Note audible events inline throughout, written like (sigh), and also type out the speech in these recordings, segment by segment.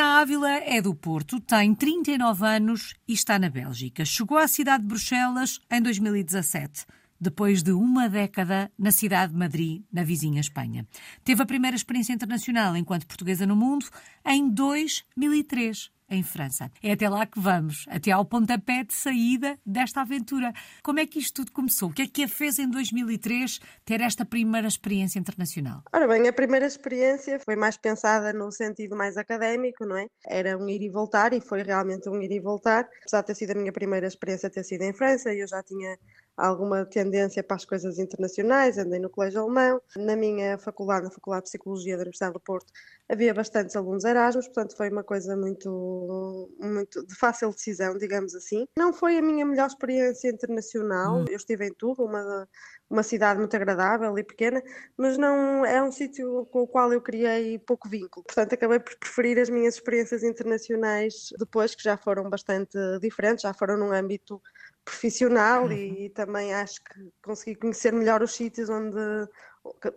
Carolina Ávila é do Porto, tem 39 anos e está na Bélgica. Chegou à cidade de Bruxelas em 2017 depois de uma década na cidade de Madrid, na vizinha Espanha. Teve a primeira experiência internacional enquanto portuguesa no mundo em 2003 em França. É até lá que vamos, até ao pontapé de saída desta aventura. Como é que isto tudo começou? O que é que a fez em 2003 ter esta primeira experiência internacional? Ora bem, a primeira experiência foi mais pensada no sentido mais académico, não é? Era um ir e voltar e foi realmente um ir e voltar. Apesar de ter sido a minha primeira experiência ter sido em França, eu já tinha alguma tendência para as coisas internacionais, andei no colégio alemão. Na minha faculdade, na Faculdade de Psicologia da Universidade do Porto, havia bastantes alunos Erasmus, portanto foi uma coisa muito, muito de fácil decisão, digamos assim. Não foi a minha melhor experiência internacional, hum. eu estive em Turro, uma, uma cidade muito agradável e pequena, mas não é um sítio com o qual eu criei pouco vínculo. Portanto, acabei por preferir as minhas experiências internacionais depois, que já foram bastante diferentes, já foram num âmbito profissional uhum. e, e, também acho que consegui conhecer melhor os sítios onde,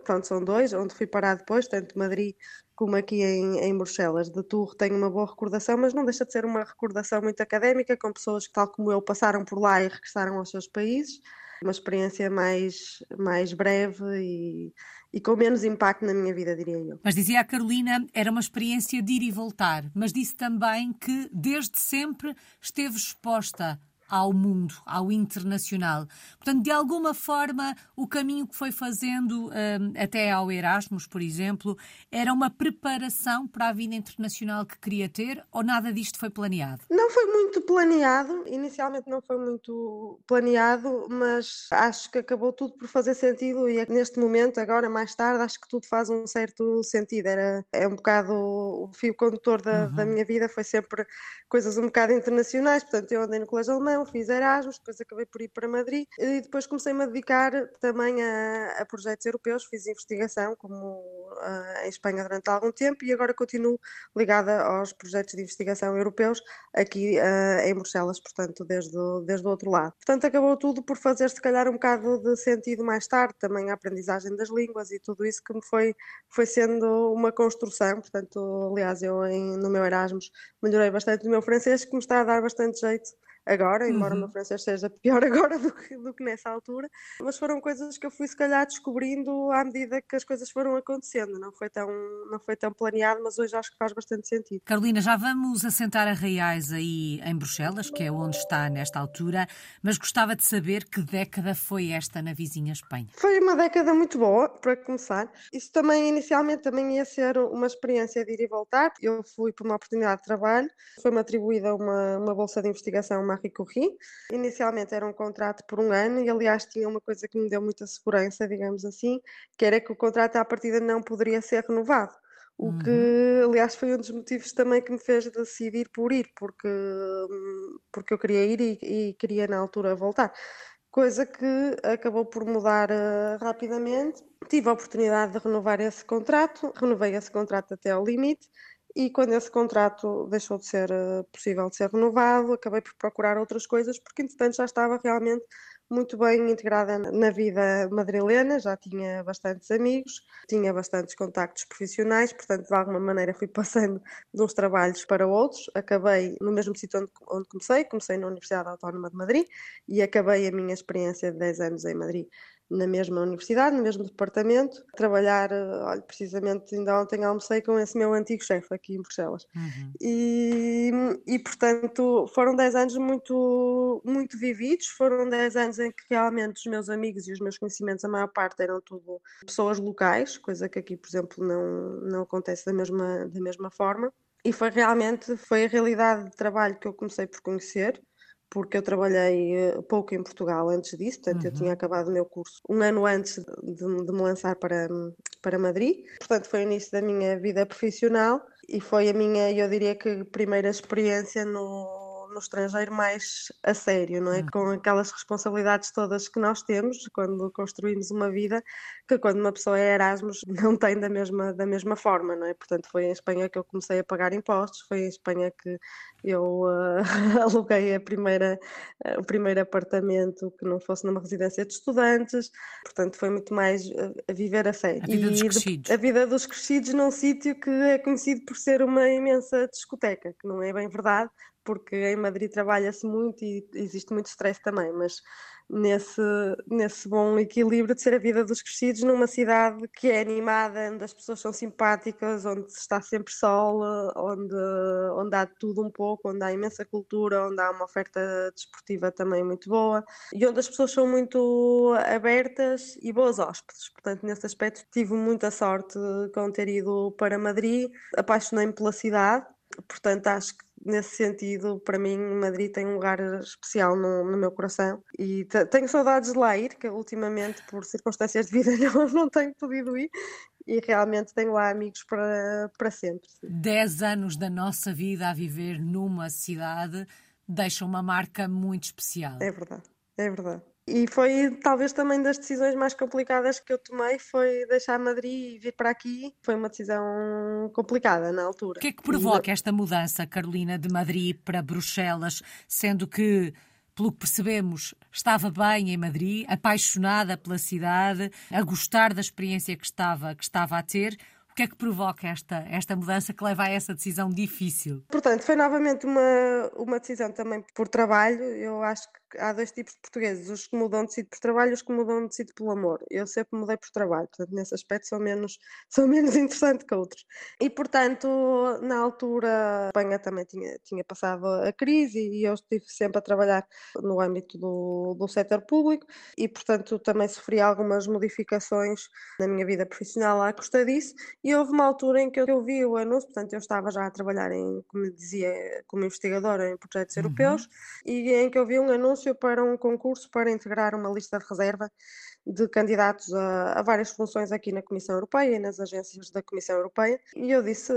pronto, são dois, onde fui parar depois, tanto Madrid como aqui em, em Bruxelas. De Tour tenho uma boa recordação, mas não deixa de ser uma recordação muito académica, com pessoas que, tal como eu, passaram por lá e regressaram aos seus países. Uma experiência mais, mais breve e, e com menos impacto na minha vida, diria eu. Mas dizia a Carolina, era uma experiência de ir e voltar, mas disse também que desde sempre esteve exposta ao mundo, ao internacional. Portanto, de alguma forma, o caminho que foi fazendo um, até ao Erasmus, por exemplo, era uma preparação para a vida internacional que queria ter ou nada disto foi planeado? Não foi muito planeado, inicialmente não foi muito planeado, mas acho que acabou tudo por fazer sentido e é neste momento, agora mais tarde, acho que tudo faz um certo sentido. Era, é um bocado o fio condutor da, uhum. da minha vida, foi sempre coisas um bocado internacionais, portanto eu andei no colégio alemão, fiz Erasmus, depois acabei por ir para Madrid e depois comecei-me a dedicar também a, a, projetos europeus, fiz investigação como uh, em Espanha durante algum tempo e agora continuo ligada aos projetos de investigação europeus aqui uh, em Bruxelas, portanto desde, desde o outro lado. Portanto acabou tudo por fazer se calhar um bocado de sentido mais tarde, também a aprendizagem das línguas e tudo isso que me foi, foi sendo uma construção, portanto aliás eu em, no meu Erasmus melhorei bastante o meu francês que me está a dar bastante jeito agora, embora uhum. o meu francês seja pior (laughs) agora do que, do que nessa altura, mas foram coisas que eu fui se calhar descobrindo à medida que as coisas foram acontecendo, não foi tão, não foi tão planeado, mas hoje acho que faz bastante sentido. Carolina, já vamos assentar a Reais aí em Bruxelas, que é onde está nesta altura, mas gostava de saber que década foi esta na vizinha Espanha. Foi uma década muito boa, para começar. Isso também, inicialmente, também ia ser uma experiência de ir e voltar. Eu fui por uma oportunidade de trabalho, foi-me atribuída uma, uma bolsa de investigação, uma Marie Curie. Inicialmente era um contrato por um ano e, aliás, tinha uma coisa que me deu muita segurança, digamos assim, que era que o contrato à partida não poderia ser renovado. O uhum. que, aliás, foi um dos motivos também que me fez decidir por ir, porque, porque eu queria ir e, e queria na altura voltar. Coisa que acabou por mudar uh, rapidamente. Tive a oportunidade de renovar esse contrato, renovei esse contrato até ao limite e quando esse contrato deixou de ser uh, possível de ser renovado, acabei por procurar outras coisas, porque entretanto já estava realmente muito bem integrada na vida madrilena, já tinha bastantes amigos, tinha bastantes contactos profissionais, portanto, de alguma maneira fui (laughs) passando de uns trabalhos para outros. Acabei no mesmo sítio onde, onde comecei, comecei na Universidade Autónoma de Madrid e acabei a minha experiência de 10 anos em Madrid na mesma universidade, no mesmo departamento, trabalhar, eh, olha, precisamente ainda ontem almocei com esse meu antigo chefe aqui em Bruxelas. Uhum. E, e, portanto, foram 10 anos muito, muito vividos, foram 10 anos em que realmente os meus amigos e os meus conhecimentos, a maior parte eram tudo pessoas locais, coisa que aqui, por exemplo, não, não acontece da mesma, da mesma forma. E foi realmente, foi a realidade de trabalho que eu comecei por conhecer, porque eu trabalhei eh, pouco em Portugal antes disso, portanto uhum. eu tinha acabado o meu curso um ano antes de, de, me lançar para, para Madrid, portanto foi o início da minha vida profissional e foi a minha, eu diria que, primeira experiência no, no estrangeiro mais a sério, não é? Uhum. Com aquelas responsabilidades todas que nós temos quando construímos uma vida, que quando uma pessoa é Erasmus não tem da mesma, da mesma forma, não é? Portanto, foi em Espanha que eu comecei a pagar impostos, foi em Espanha que eu uh, (laughs) aluguei a primeira, uh, o primeiro apartamento que não fosse numa residência de estudantes, portanto, foi muito mais uh, a viver a sério. A vida dos crescidos. a vida dos crescidos num sítio que é conhecido por ser uma imensa discoteca, que não é bem verdade, porque em Madrid trabalha-se muito e existe muito stress também, mas nesse, nesse bom equilíbrio de ser a vida dos crescidos numa cidade que é animada, onde as pessoas são simpáticas, onde está sempre sol, onde, onde há tudo um pouco, onde há imensa cultura, onde há uma oferta desportiva também muito boa e onde as pessoas são muito abertas e boas hóspedes. Portanto, nesse aspecto tive muita sorte com ter ido para Madrid, apaixonei-me pela cidade, portanto acho que nesse sentido, para mim, Madrid tem um lugar especial no, no meu coração e tenho saudades de lá ir, que ultimamente, por circunstâncias de vida, (laughs) não, não tenho podido ir e realmente tenho lá amigos para, para sempre. Dez anos da nossa vida a viver numa cidade deixam uma marca muito especial. É verdade, é verdade. E foi talvez também das decisões mais complicadas que eu tomei, foi deixar Madrid e vir para aqui. Foi uma decisão complicada na altura. O que é que provoca esta mudança, Carolina, de Madrid para Bruxelas, sendo que pelo que percebemos, estava bem em Madrid, apaixonada pela cidade, a gostar da experiência que estava, que estava a ter. O que é que provoca esta, esta mudança que leva a essa decisão difícil? Portanto, foi novamente uma, uma decisão também por trabalho. Eu acho que há dois tipos de portugueses, os que mudam de sítio por trabalho e os que mudam de sítio pelo amor. Eu sempre mudei por trabalho, portanto, nesse aspecto sou menos, (laughs) sou menos interessante que outros. E, portanto, na altura, a Espanha também tinha, tinha passado a crise e eu estive sempre a trabalhar no âmbito do, do setor público e, portanto, também sofri algumas modificações na minha vida profissional à custa disso. E houve uma altura em que eu, vi o anúncio, portanto, eu estava já a trabalhar, em, como dizia, como investigadora em projetos uhum. europeus, e em que eu vi um anúncio anúncio para um concurso para integrar uma lista de reserva de candidatos a, a várias funções aqui na Comissão Europeia e nas agências da Comissão Europeia. E eu disse,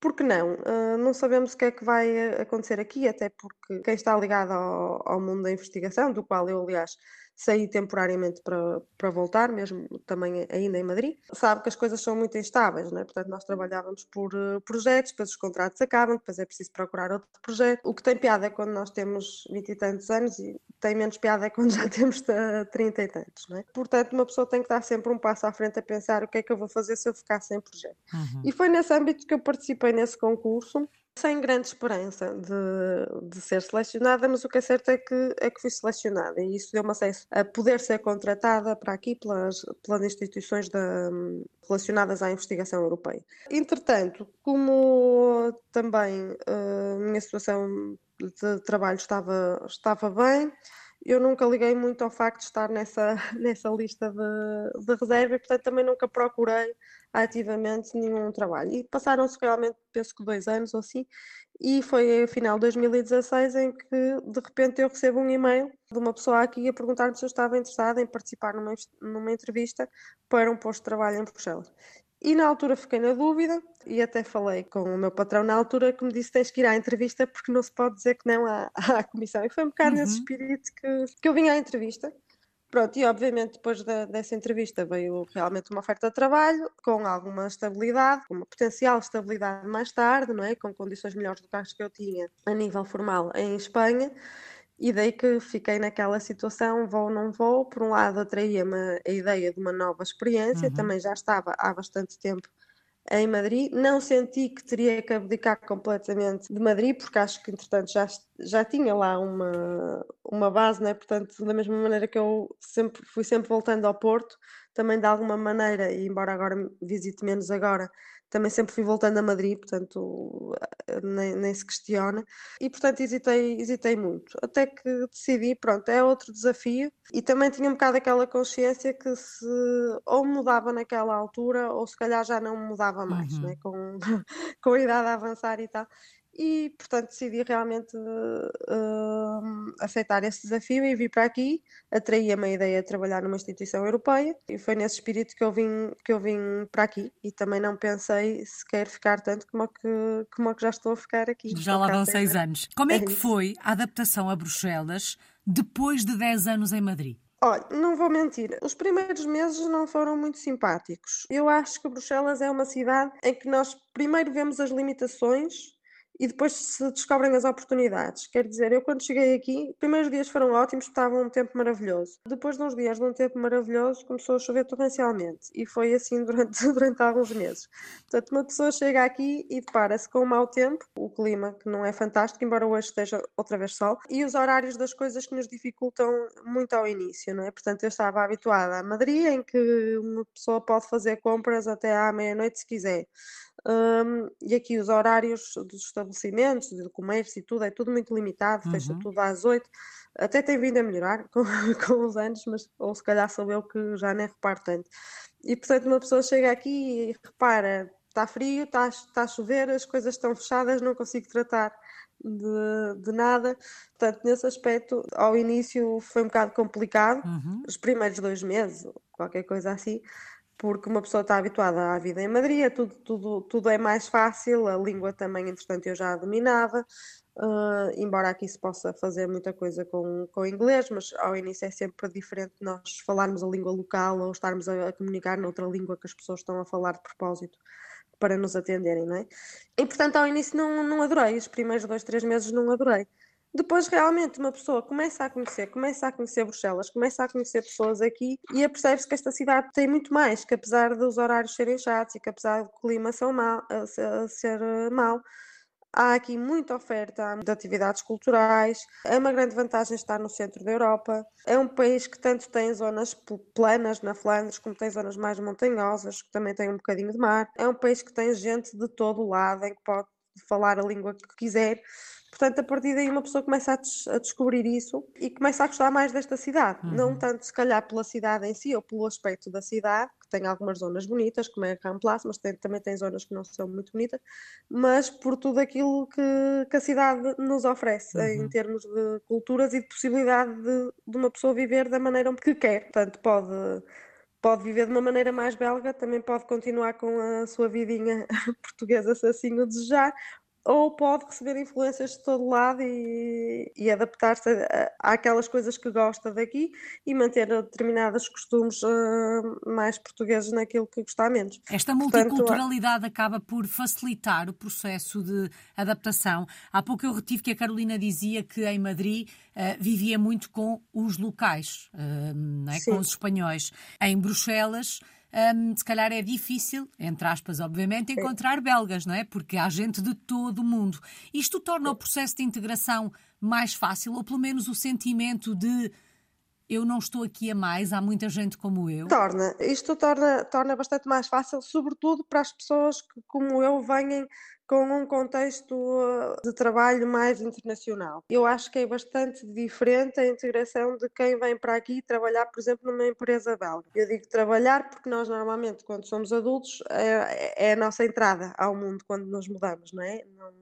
por que não? Uh, não sabemos o que é que vai acontecer aqui, até porque quem está ligado ao, ao, mundo da investigação, do qual eu, aliás, saí temporariamente para, para voltar, mesmo também ainda em Madrid, sabe que as coisas são muito instáveis, né? portanto nós trabalhávamos por uh, projetos, depois os contratos acabam, depois é preciso procurar outro projeto. O que tem piada é quando nós temos 20 e tantos anos e tem menos piada é quando já (laughs) temos 30 e tantos. Né? Portanto, uma pessoa tem que estar sempre um passo à frente a pensar o que é que eu vou fazer se eu ficar sem projeto. Uhum. E foi nesse âmbito que eu participei nesse concurso sem grande esperança de, de ser selecionada, mas o que é certo é que, é que fui selecionada e isso deu-me acesso a poder ser contratada para aqui pelas, pelas instituições da, relacionadas à investigação europeia. Entretanto, como também eh, a minha situação de trabalho estava, estava bem, eu nunca liguei muito ao facto de estar nessa, (laughs) nessa lista de, de reserva e, portanto, também nunca procurei ativamente nenhum trabalho. E passaram-se realmente, penso que dois anos ou assim, e foi no final de 2016 em que, de repente, eu recebo um e-mail de uma pessoa aqui a perguntar-me se eu estava interessada em participar numa, numa entrevista para um posto de trabalho em Bruxelas. E na altura fiquei na dúvida e até falei com o meu patrão na altura que me disse tens que ir à entrevista porque não se pode dizer que não à, (laughs) à comissão. E foi um bocado uhum. nesse espírito que, que eu vim à entrevista. Pronto, e obviamente depois da, dessa entrevista veio realmente uma oferta de trabalho com alguma estabilidade, com uma potencial estabilidade mais tarde, não é? Com condições melhores do que as que eu tinha a nível formal em Espanha. E daí que fiquei naquela situação, vou ou não vou. Por um lado, atraía-me a ideia de uma nova experiência, uhum. também já estava há bastante tempo em Madrid. Não senti que teria que abdicar completamente de Madrid, porque acho que, entretanto, já, já tinha lá uma, uma base, né? portanto, da mesma maneira que eu sempre fui sempre voltando ao Porto, também de alguma maneira, e embora agora visite menos agora, também sempre fui voltando a Madrid, portanto eh, nem, nem, se questiona. E portanto hesitei, hesitei muito. Até que decidi, pronto, é outro desafio. E também tinha um bocado aquela consciência que se ou mudava naquela altura ou se calhar já não mudava mais, uhum. né? com, (laughs) com a idade a avançar e tal. E, portanto, decidi realmente uh, aceitar esse desafio e vir para aqui. Atraía-me a ideia de trabalhar numa instituição europeia e foi nesse espírito que eu vim, que eu vim para aqui. E também não pensei sequer ficar tanto como que, como que já estou a ficar aqui. Já lá vão seis anos. Como é, é que isso. foi a adaptação a Bruxelas depois de dez anos em Madrid? Olha, não vou mentir, os primeiros meses não foram muito simpáticos. Eu acho que Bruxelas é uma cidade em que nós primeiro vemos as limitações e depois se descobrem as oportunidades. Quer dizer, eu quando cheguei aqui, os primeiros dias foram ótimos, estava um tempo maravilhoso. Depois de uns dias de um tempo maravilhoso, começou a chover torrencialmente e foi assim (laughs) durante, durante alguns meses. Portanto, uma pessoa chega aqui e depara-se com um mau tempo, o clima que não é fantástico, embora hoje esteja outra vez sol, e os horários das coisas que nos dificultam muito ao início, não é? Portanto, eu estava habituada a Madrid, em que uma pessoa pode fazer compras até à meia-noite se quiser. Um, e aqui os horários dos estabelecimentos, do comércio e tudo, é tudo muito limitado, uhum. fecha tudo às oito. Até tem vindo a melhorar (laughs) com, com os anos, mas ou se calhar sou eu que já nem reparo tanto. E portanto, uma pessoa chega aqui e repara: está frio, está, está a chover, as coisas estão fechadas, não consigo tratar de, de nada. Portanto, nesse aspecto, ao início foi um bocado complicado, uhum. os primeiros dois meses, qualquer coisa assim porque uma pessoa está habituada à vida em Madrid, é tudo, tudo, tudo é mais fácil, a língua também, entretanto, eu já a dominava, uh, embora aqui se possa fazer muita coisa com, com inglês, mas ao início é sempre diferente nós falarmos a língua local ou estarmos a, a comunicar noutra língua que as pessoas estão a falar de propósito para nos atenderem, não é? E portanto, ao início não, não adorei, os primeiros dois, três meses não adorei. Depois, realmente, uma pessoa começa a conhecer, começa a conhecer Bruxelas, começa a conhecer pessoas aqui e apercebe-se que esta cidade tem muito mais, que apesar dos horários serem chatos e que apesar do clima ser mau, ser mau há aqui muita oferta de atividades culturais. É uma grande vantagem estar no centro da Europa. É um país que tanto tem zonas planas na Flandres, como tem zonas mais montanhosas, que também tem um bocadinho de mar. É um país que tem gente de todo lado, em que pode falar a língua que quiser. Portanto, a partir daí uma pessoa começa a, des a descobrir isso e começa a gostar mais desta cidade. Uhum. Não tanto, se calhar, pela cidade em si ou pelo aspecto da cidade, que tem algumas zonas bonitas, como é a Place, mas tem, também tem zonas que não são muito bonitas, mas por tudo aquilo que, que a cidade nos oferece, uhum. em termos de culturas e de possibilidade de, de uma pessoa viver da maneira que quer. Portanto, pode pode viver de uma maneira mais belga, também pode continuar com a sua vidinha (laughs) portuguesa se assim o desejar, ou pode receber influências de todo lado e, e adaptar-se àquelas coisas que gosta daqui e manter determinados costumes uh, mais portugueses naquilo que gostar menos. Esta multiculturalidade Portanto, acaba por facilitar o processo de adaptação. Há pouco eu retive que a Carolina dizia que em Madrid uh, vivia muito com os locais, uh, é? com os espanhóis. Em Bruxelas um, se calhar é difícil, entre aspas, obviamente, encontrar belgas, não é? Porque há gente de todo o mundo. Isto torna o processo de integração mais fácil, ou pelo menos o sentimento de eu não estou aqui a mais, há muita gente como eu? Torna. Isto torna, torna bastante mais fácil, sobretudo para as pessoas que, como eu, venham com um contexto uh, de trabalho mais internacional. Eu acho que é bastante diferente a integração de quem vem para aqui trabalhar, por exemplo, numa empresa belga. Eu digo trabalhar porque nós normalmente, quando somos adultos, é, é a nossa entrada ao mundo quando nos mudamos, não é? Não,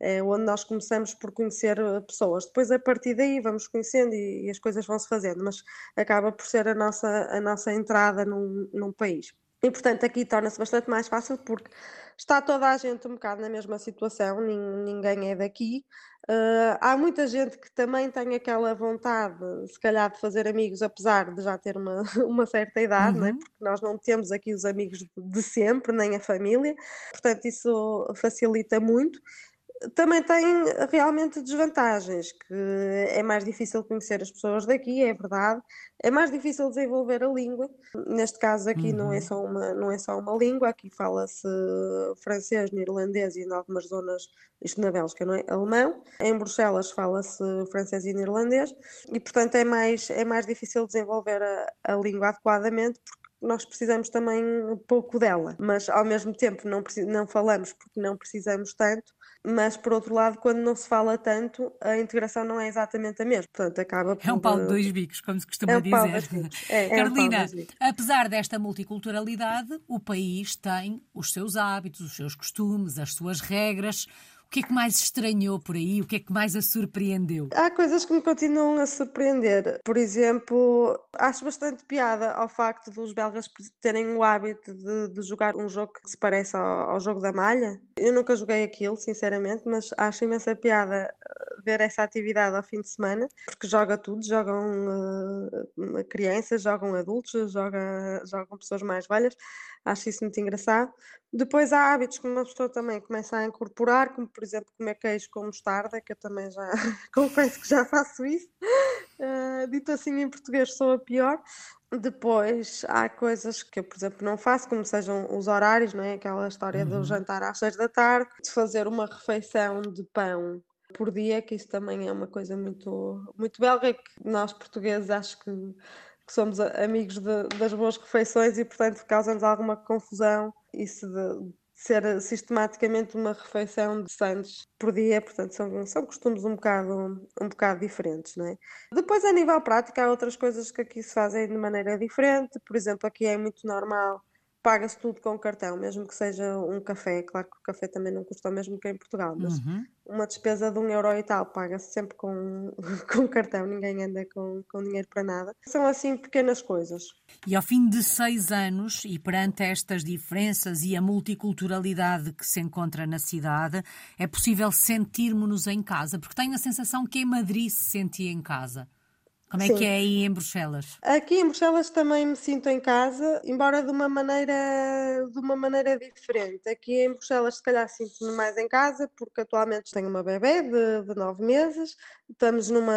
é onde nós começamos por conhecer uh, pessoas. Depois, a partir daí, vamos conhecendo e, e as coisas vão se fazendo, mas acaba por ser a nossa, a nossa entrada num, num país. E, portanto, aqui torna-se bastante mais fácil porque está toda a gente um bocado na mesma situação, ninguém é daqui. Uh, há muita gente que também tem aquela vontade, se calhar, de fazer amigos, apesar de já ter uma, (laughs) uma certa idade, uhum. né? porque nós não temos aqui os amigos de sempre, nem a família, portanto, isso facilita muito também tem realmente desvantagens, que é mais difícil conhecer as pessoas daqui, é verdade, é mais difícil desenvolver a língua. Neste caso aqui uhum. não, é uhum. só uma, não é só uma língua, aqui fala-se francês, neerlandês e em algumas zonas, isto na Bélgica, não é? Alemão. Em Bruxelas fala-se francês e neerlandês e, portanto, é mais, é mais difícil desenvolver a, a língua adequadamente porque nós precisamos também um pouco dela, mas ao mesmo tempo não, não falamos porque não precisamos tanto, mas por outro lado, quando não se fala tanto, a integração não é exatamente a mesma. Portanto, acaba por... É um pau de dois bicos, como se costuma é um dizer. É, Carolina, é um apesar desta multiculturalidade, o país tem os seus hábitos, os seus costumes, as suas regras. Que é que mais estranhou por aí? O que é que mais a surpreendeu? Há coisas que me continuam a surpreender. Por exemplo, acho bastante piada ao facto dos belgas terem o hábito de, de jogar um jogo que se parece ao, ao, jogo da malha. Eu nunca joguei aquilo, sinceramente, mas acho imensa piada eh, ver essa atividade ao fim de semana, porque joga tudo, jogam uh, crianças, jogam adultos, joga, jogam pessoas mais velhas. Acho isso muito engraçado. Depois há hábitos que uma pessoa também começa a incorporar, como por exemplo comer queijo com mostarda, que eu também já (laughs) confesso que já faço isso. Uh, dito assim em português sou a pior. Depois há coisas que eu, por exemplo, não faço, como sejam os horários, não é? Aquela história uhum. do jantar às seis da tarde, de fazer uma refeição de pão por dia, que isso também é uma coisa muito, muito belga, que nós portugueses acho que que somos amigos de, das boas refeições e, portanto, causa-nos alguma confusão isso de, ser sistematicamente uma refeição de sandes por dia, portanto são, são costumes um bocado, um bocado diferentes, não é? Depois a nível prático há outras coisas que aqui se fazem de maneira diferente, por exemplo aqui é muito normal paga-se tudo com cartão, mesmo que seja um café. Claro que o café também não custa o mesmo que em Portugal, mas uhum. uma despesa de um euro e tal paga-se sempre com, (laughs) com cartão, ninguém anda com, com dinheiro para nada. São assim pequenas coisas. E ao fim de seis anos, e perante estas diferenças e a multiculturalidade que se encontra na cidade, é possível sentirmos-nos em casa, porque tenho a sensação que em Madrid se sentia em casa. Como é Sim. que é aí em Bruxelas? Aqui em Bruxelas também me sinto em casa, embora de uma maneira, de uma maneira diferente. Aqui em Bruxelas, se calhar, sinto-me mais em casa, porque atualmente tenho uma bebê de, de nove meses. Estamos numa.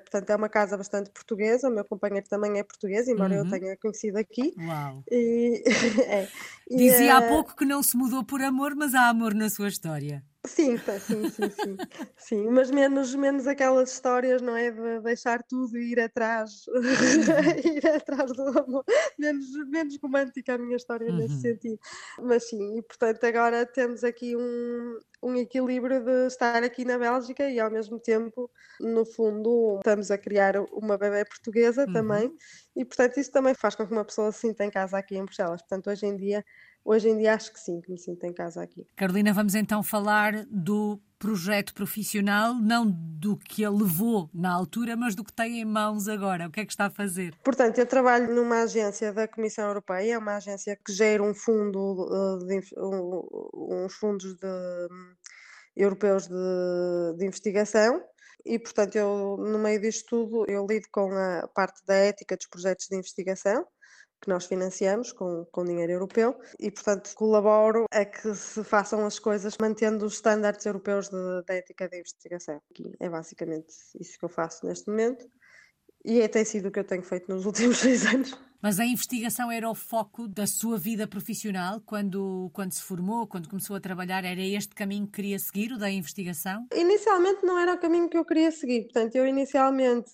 Portanto, é uma casa bastante portuguesa. O meu companheiro também é português, embora uhum. eu tenha conhecido aqui. Uau! E, (laughs) é. Dizia e, há eh, pouco que não se mudou por amor, mas há amor na sua história. Sim, sim, sim, sim, sim, mas menos, menos aquelas histórias, não é? De deixar tudo e ir atrás, (laughs) ir atrás do amor, menos, menos romântica a minha história uhum. nesse sentido. Mas sim, e portanto agora temos aqui um, um equilíbrio de estar aqui na Bélgica e ao mesmo tempo, no fundo, estamos a criar uma bebê portuguesa uhum. também, e portanto isso também faz com que uma pessoa se sinta em casa aqui em Bruxelas. Portanto, hoje em dia Hoje em dia acho que sim, que me sinto em casa aqui. Carolina, vamos então falar do projeto profissional, não do que ele levou na altura, mas do que tem em mãos agora. O que é que está a fazer? Portanto, eu trabalho numa agência da Comissão Europeia, é uma agência que gera um fundo, eh, de, uns fundos de, europeus de, de investigação e, portanto, eu, no meio disto tudo, eu lido com a parte da ética dos projetos de investigação que nós financiamos com, com dinheiro europeu e, portanto, colaboro a que se façam as coisas mantendo os estándares europeus de ética de investigação. É basicamente isso que eu faço neste momento e é, tem sido o que eu tenho feito nos últimos (laughs) seis anos. Mas a investigação era o foco da sua vida profissional quando, quando se formou, quando começou a trabalhar? Era este caminho que queria seguir, o da investigação? Inicialmente não era o caminho que eu queria seguir. Portanto, eu inicialmente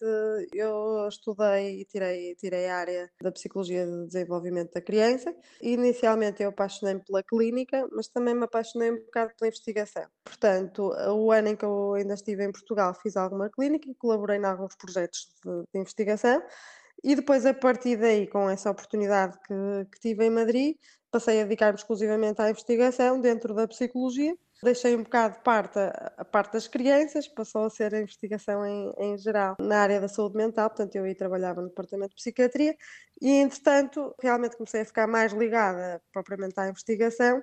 eu estudei e tirei, tirei a área da Psicologia de Desenvolvimento da Criança. Inicialmente eu apaixonei-me pela clínica, mas também me apaixonei um bocado pela investigação. Portanto, o ano em que eu ainda estive em Portugal fiz alguma clínica e colaborei em alguns projetos de, de investigação e depois, a partir daí, com essa oportunidade que, que tive em Madrid, passei a dedicar-me exclusivamente à investigação dentro da psicologia. Deixei um bocado de parte a, a parte das crianças, passou a ser a investigação em, em geral na área da saúde mental, portanto eu aí trabalhava no departamento de psiquiatria. E entretanto realmente comecei a ficar mais ligada propriamente à investigação.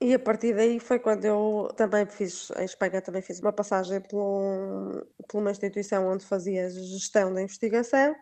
E a partir daí foi quando eu também fiz, em Espanha também fiz uma passagem por, por uma instituição onde fazia gestão da investigação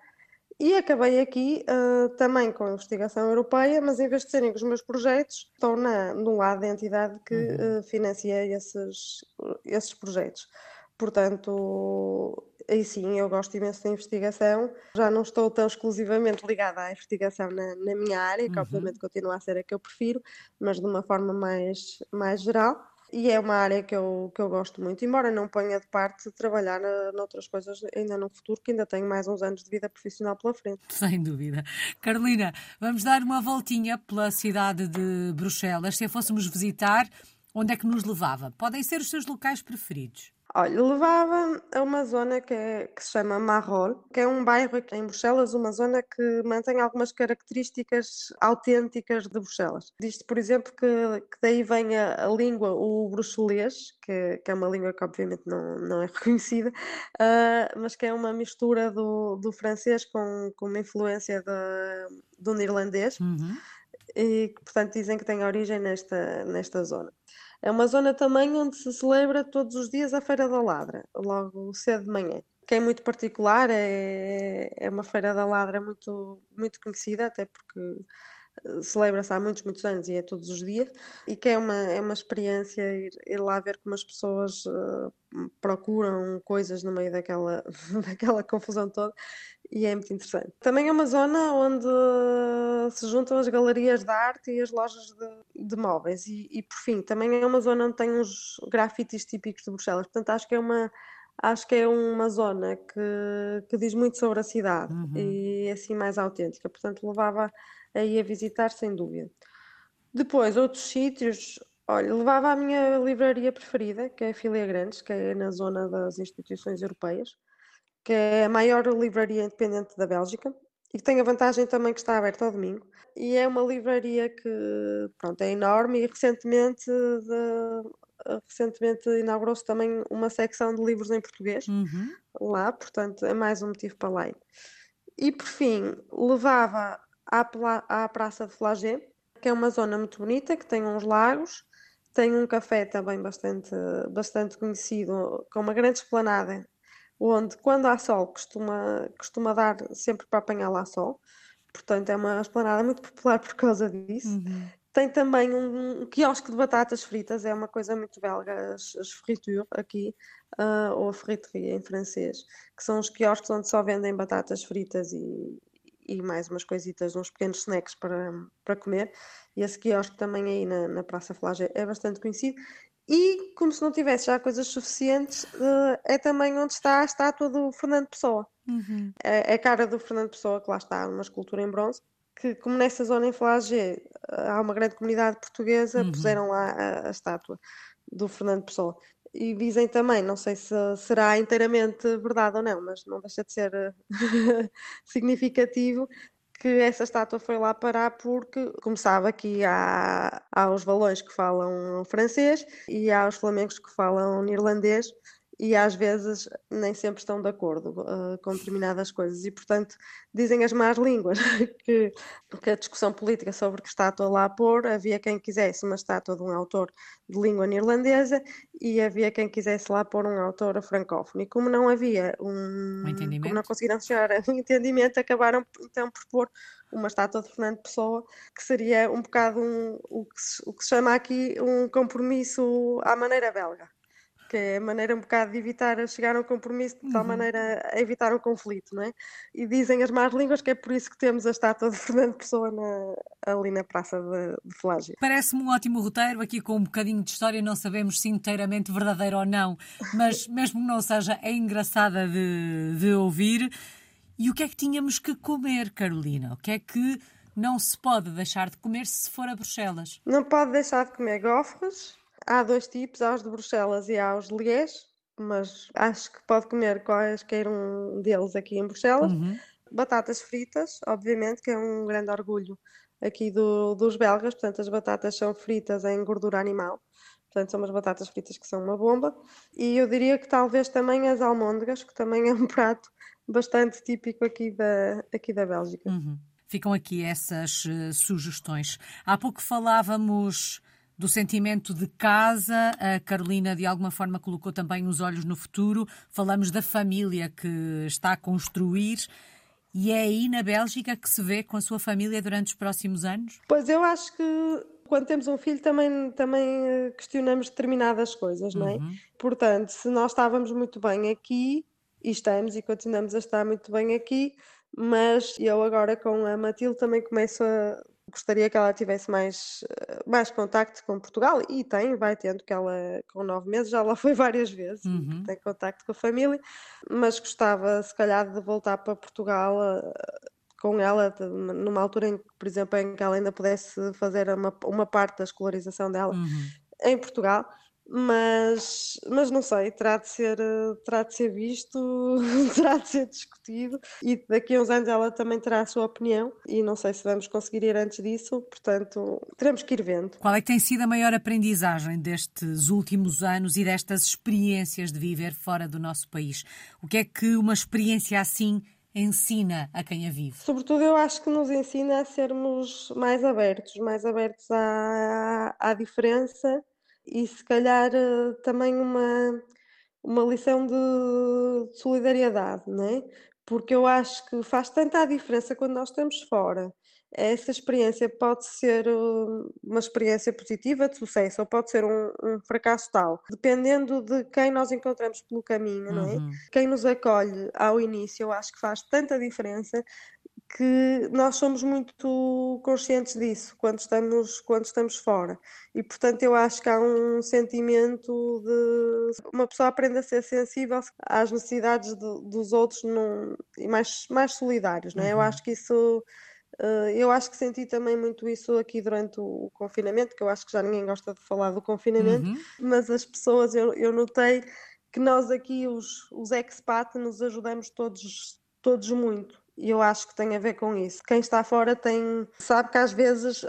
e acabei aqui uh, também com a investigação europeia, mas em vez de serem os meus projetos, estou na, no lado da entidade que uhum. uh, financia esses, esses projetos. Portanto, aí sim, eu gosto imenso da investigação. Já não estou tão exclusivamente ligada à investigação na, na minha área, que uhum. obviamente continua a ser a que eu prefiro, mas de uma forma mais, mais geral e é uma área que eu, que eu gosto muito, embora não ponha de parte trabalhar na, noutras coisas ainda no futuro, que ainda tenho mais uns anos de vida profissional pela frente. (laughs) Sem dúvida. Carolina, vamos dar uma voltinha pela cidade de Bruxelas. Se a fôssemos visitar, onde é que nos levava? Podem ser os seus locais preferidos. Olha, levava a uma zona que, é, que se chama Marrol, que é um bairro aqui em Bruxelas, uma zona que mantém algumas características autênticas de Bruxelas. Diz-se, por exemplo, que, que daí vem a, a, língua, o bruxelês, que, que, é uma língua que obviamente não, não é (laughs) reconhecida, uh, mas que é uma mistura do, do francês com, com uma influência de, do neerlandês. Uhum. E, portanto, dizem que tem origem nesta, nesta zona. É uma zona também onde se celebra todos os dias a Feira da Ladra, logo cedo de manhã. Que é muito particular, é, é uma Feira da Ladra muito, muito conhecida, até porque celebra-se há muitos, muitos anos e é todos os dias, e que é uma, é uma experiência ir, ir lá ver como as pessoas uh, procuram coisas no meio daquela, (laughs) daquela confusão toda e é muito interessante. Também é uma zona onde se juntam as galerias de arte e as lojas de, de móveis e, e, por fim, também é uma zona onde tem uns grafites típicos de Bruxelas, portanto acho que é uma acho que é uma zona que, que diz muito sobre a cidade uhum. e é assim mais autêntica, portanto levava aí a visitar sem dúvida. Depois, outros sítios, olha, levava a minha livraria preferida, que é a Filia Grandes, que é na zona das instituições europeias que é a maior livraria independente da Bélgica e que tem a vantagem também que está aberta ao domingo. E é uma livraria que pronto, é enorme e recentemente, de, recentemente inaugurou-se também uma secção de livros em português uhum. lá, portanto é mais um motivo para lá. E por fim, levava à, à Praça de Flagé, que é uma zona muito bonita, que tem uns lagos, tem um café também bastante, bastante conhecido, com uma grande esplanada onde quando há sol costuma, costuma dar sempre para apanhar lá sol, portanto é uma esplanada muito popular por causa disso. Uhum. Tem também um, um, quiosque de batatas fritas, é uma coisa muito belga, as, as fritures aqui, uh, ou a friterie em francês, que são os quiosques onde só vendem batatas fritas e, e mais umas coisitas, uns pequenos snacks para, para comer. E esse quiosque também aí na, na Praça Flagé é bastante conhecido. E, como se não tivesse já coisas suficientes, uh, é também onde está a estátua do Fernando Pessoa. Uhum. É, é, a cara do Fernando Pessoa, que lá está, uma escultura em bronze, que, como nessa zona em Flagé uh, há uma grande comunidade portuguesa, uhum. puseram lá a, a, estátua do Fernando Pessoa. E dizem também, não sei se será inteiramente verdade ou não, mas não deixa de ser uh, (laughs) significativo, que essa estátua foi lá parar porque começava aqui há, há os valões que falam francês e há os flamengos que falam neerlandês e às vezes nem sempre estão de acordo uh, com determinadas coisas. E portanto dizem as más línguas (laughs) que, que, a discussão política sobre que estátua lá pôr havia quem quisesse uma estátua de um autor de língua neerlandesa e havia quem quisesse lá pôr um autor francófono. E como não havia um, um como não conseguiram chegar a um entendimento acabaram então por pôr uma estátua de Fernando Pessoa que seria um bocado um, o, que se, o que se chama aqui um compromisso à maneira belga que é a maneira um bocado de evitar chegar a um compromisso de tal uhum. maneira a evitar o conflito, não é? E dizem as más línguas que é por isso que temos a estátua de Fernando Pessoa na, ali na Praça de, de Flágio. Parece-me um ótimo roteiro, aqui com um bocadinho de história, não sabemos se inteiramente verdadeiro ou não, mas (laughs) mesmo que não seja, é engraçada de, de ouvir. E o que é que tínhamos que comer, Carolina? O que é que não se pode deixar de comer se for a Bruxelas? Não pode deixar de comer gofres, Há dois tipos, há os de Bruxelas e há os de Liège, mas acho que pode comer quaisquer um deles aqui em Bruxelas. Uhum. Batatas fritas, obviamente, que é um grande orgulho aqui do, dos belgas, portanto as batatas são fritas em gordura animal, portanto são umas batatas fritas que são uma bomba. E eu diria que talvez também as almôndegas, que também é um (laughs) prato bastante típico aqui da, aqui da Bélgica. Uhum. Ficam aqui essas uh, sugestões. Há pouco falávamos do sentimento de casa. A Carolina, de alguma forma, colocou também os olhos no futuro. Falamos da família que está a construir. E é aí na Bélgica que se vê com a sua família durante os próximos anos? Pois eu acho que quando temos um filho também, também eh, questionamos determinadas coisas, não é? Uhum. Portanto, se nós estávamos muito bem aqui, e estamos e continuamos a estar muito bem aqui, mas eu agora com a Matilde também começo a gostaria que ela tivesse mais, eh, mais contacto com Portugal e tem, vai tendo que ela com nove meses já lá foi várias vezes, uhum. tem contacto com a família, mas gostava se calhar de voltar para Portugal eh, com ela numa altura em que, por exemplo, em que ela ainda pudesse fazer uma, uma parte da escolarização dela uhum. em Portugal mas, mas não sei, terá de ser, terá de ser visto, (laughs) terá de ser discutido e daqui a uns anos ela também terá a sua opinião e não sei se vamos conseguir ir antes disso, portanto teremos que ir vendo. Qual é que tem sido a maior aprendizagem destes últimos anos e destas experiências de viver fora do nosso país? O que é que uma experiência assim ensina a quem a vive? Sobretudo, eu acho que nos ensina a sermos mais abertos, mais abertos à, à diferença e, se calhar, eh, também uma, uma lição de solidariedade, não é? Porque eu acho que faz tanta diferença quando nós estamos fora essa experiência pode ser uh, uma experiência positiva, de sucesso, ou pode ser um, um fracasso tal, dependendo de quem nós encontramos pelo caminho, não é? Uhum. Quem nos acolhe ao início, eu acho que faz tanta diferença que nós somos muito conscientes disso quando estamos, quando estamos fora. E, portanto, eu acho que há um sentimento de. Uma pessoa aprende a ser sensível às necessidades de, dos outros num, e mais, mais solidários, não é? Uhum. Eu acho que isso Uh, eu acho que senti também muito isso aqui durante o confinamento, que eu acho que já ninguém gosta de falar do confinamento, uhum. mas as pessoas, eu, eu notei que nós aqui, os, os expat, nos ajudamos todos, todos muito. E eu acho que tem a ver com isso. Quem está fora tem, sabe que às vezes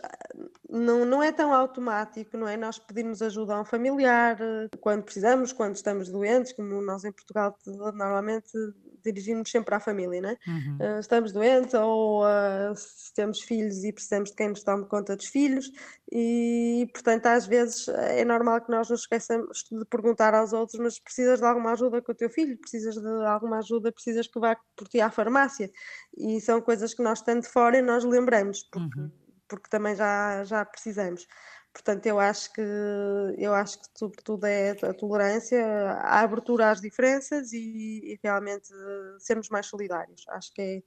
não, não é tão automático, não é? Nós pedimos ajuda a um familiar quando precisamos, quando estamos doentes, como nós em Portugal normalmente dirigimos sempre à família, né? Uhum. Uh, estamos doentes ou uh, se temos filhos e precisamos de quem nos tome conta dos filhos e, portanto, às vezes é normal que nós nos esqueçamos de perguntar aos outros, mas precisas de alguma ajuda com o teu filho, precisas de alguma ajuda, precisas que vá por ti à farmácia e são coisas que nós estando fora nós lembramos, porque, uhum. porque também já, já precisamos. Portanto, eu acho que eu acho que sobretudo é a tolerância, a abertura às diferenças e, e realmente sermos mais solidários. Acho que é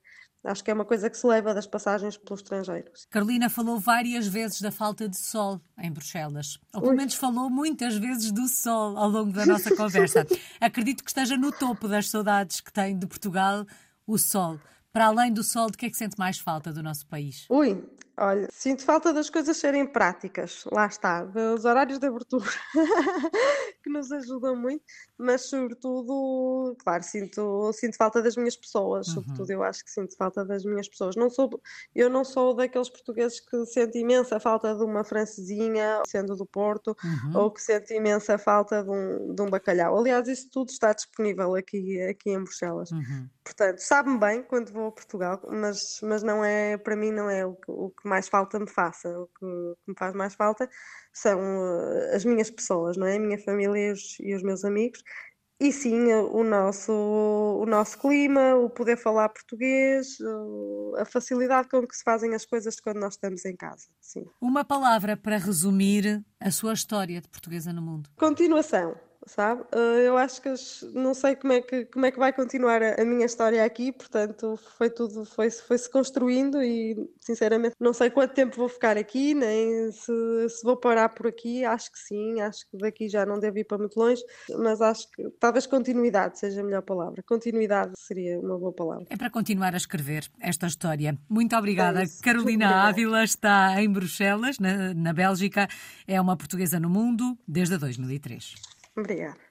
Acho que é uma coisa que se leva das passagens pelos estrangeiros. Carolina falou várias vezes da falta de sol em Bruxelas. Ou pelo menos falou muitas vezes do sol ao longo da nossa conversa. (laughs) Acredito que esteja no topo das saudades que tem de Portugal o sol. Para além do sol, de que é que sente mais falta do nosso país? Ui, Olha, sinto falta das coisas serem práticas, lá está, dos horários de abertura, (laughs) que nos ajudam muito, mas sobretudo, claro, sinto, sinto falta das minhas pessoas, uhum. sobretudo eu acho que sinto falta das minhas pessoas. Não sou, eu não sou daqueles portugueses que sentem imensa falta de uma francesinha, sendo do Porto, uhum. ou que sentem imensa falta de um, de um bacalhau. Aliás, isso tudo está disponível aqui, aqui em Bruxelas. Uhum. Portanto, sabe-me bem quando vou a Portugal, mas, mas não é, para mim não é o que, o que mais falta me faça. O que, me faz mais falta são uh, as minhas pessoas, não é? A minha família e os, e os meus amigos. E sim, o nosso, o nosso clima, o poder falar português, a facilidade com que se fazem as coisas quando nós estamos em casa. Sim. Uma palavra para resumir a sua história de portuguesa no mundo. Continuação sabe? Eh, eu acho que não sei como é que, como é que vai continuar a, a minha história aqui, portanto foi tudo, foi, foi-se construindo e sinceramente não sei quanto tempo vou ficar aqui, nem se, se vou parar por aqui, acho que sim, acho que daqui já não devo ir para muito longe, mas acho que talvez continuidade seja a melhor palavra. Continuidade seria uma boa palavra. É para continuar a escrever esta história. Muito obrigada. É Carolina Ávila está em Bruxelas, na, na Bélgica, é uma portuguesa no mundo desde 2003. Obrigada.